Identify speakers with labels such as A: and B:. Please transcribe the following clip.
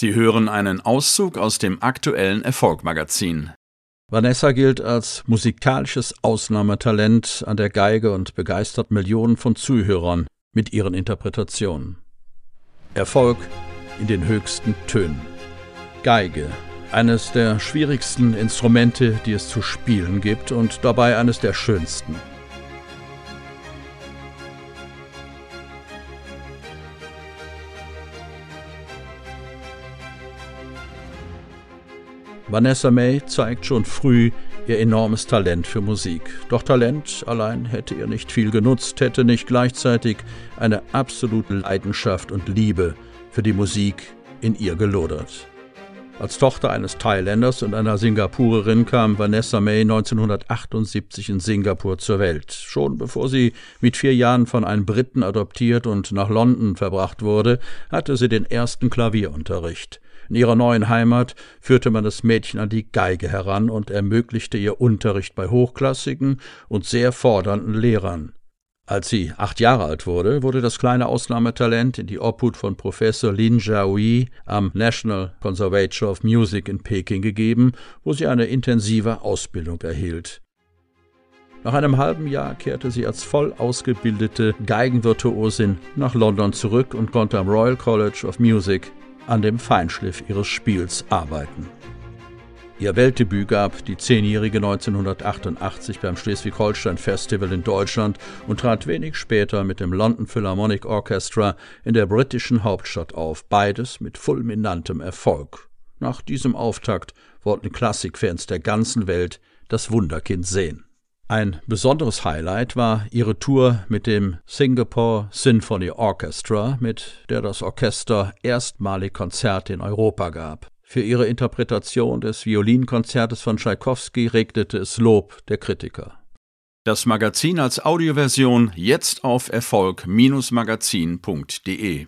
A: Sie hören einen Auszug aus dem aktuellen Erfolgmagazin.
B: Vanessa gilt als musikalisches Ausnahmetalent an der Geige und begeistert Millionen von Zuhörern mit ihren Interpretationen. Erfolg in den höchsten Tönen. Geige, eines der schwierigsten Instrumente, die es zu spielen gibt und dabei eines der schönsten. Vanessa May zeigt schon früh ihr enormes Talent für Musik. Doch Talent allein hätte ihr nicht viel genutzt, hätte nicht gleichzeitig eine absolute Leidenschaft und Liebe für die Musik in ihr gelodert. Als Tochter eines Thailänders und einer Singapurerin kam Vanessa May 1978 in Singapur zur Welt. Schon bevor sie mit vier Jahren von einem Briten adoptiert und nach London verbracht wurde, hatte sie den ersten Klavierunterricht. In ihrer neuen Heimat führte man das Mädchen an die Geige heran und ermöglichte ihr Unterricht bei hochklassigen und sehr fordernden Lehrern. Als sie acht Jahre alt wurde, wurde das kleine Ausnahmetalent in die Obhut von Professor Lin Jiahui am National Conservatory of Music in Peking gegeben, wo sie eine intensive Ausbildung erhielt. Nach einem halben Jahr kehrte sie als voll ausgebildete Geigenvirtuosin nach London zurück und konnte am Royal College of Music an dem Feinschliff ihres Spiels arbeiten. Ihr Weltdebüt gab die Zehnjährige 1988 beim Schleswig-Holstein Festival in Deutschland und trat wenig später mit dem London Philharmonic Orchestra in der britischen Hauptstadt auf, beides mit fulminantem Erfolg. Nach diesem Auftakt wollten Klassikfans der ganzen Welt das Wunderkind sehen. Ein besonderes Highlight war ihre Tour mit dem Singapore Symphony Orchestra, mit der das Orchester erstmalig Konzerte in Europa gab. Für ihre Interpretation des Violinkonzertes von Tschaikowski regnete es Lob der Kritiker.
A: Das Magazin als Audioversion jetzt auf Erfolg-magazin.de